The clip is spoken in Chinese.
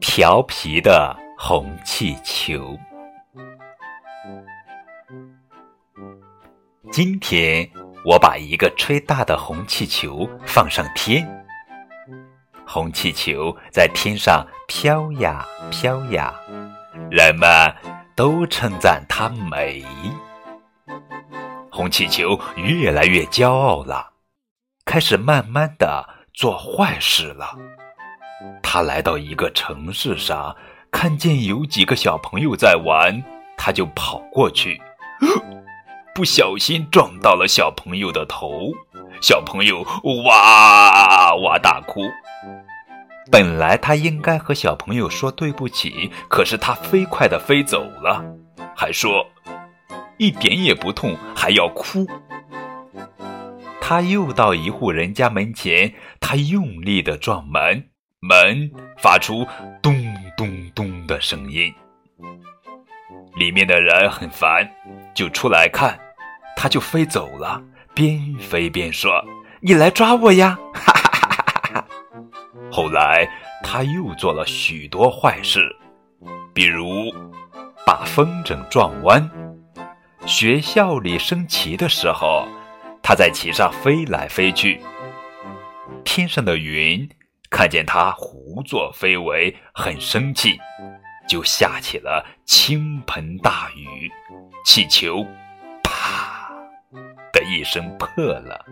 调皮的红气球。今天我把一个吹大的红气球放上天，红气球在天上飘呀飘呀，人们都称赞它美。红气球越来越骄傲了，开始慢慢的做坏事了。他来到一个城市上，看见有几个小朋友在玩，他就跑过去，不小心撞到了小朋友的头，小朋友哇哇大哭。本来他应该和小朋友说对不起，可是他飞快地飞走了，还说一点也不痛，还要哭。他又到一户人家门前，他用力地撞门。门发出咚咚咚的声音，里面的人很烦，就出来看，他就飞走了，边飞边说：“你来抓我呀！”哈哈哈哈哈。后来他又做了许多坏事，比如把风筝撞弯，学校里升旗的时候，它在旗上飞来飞去，天上的云。看见它胡作非为，很生气，就下起了倾盆大雨，气球啪的一声破了。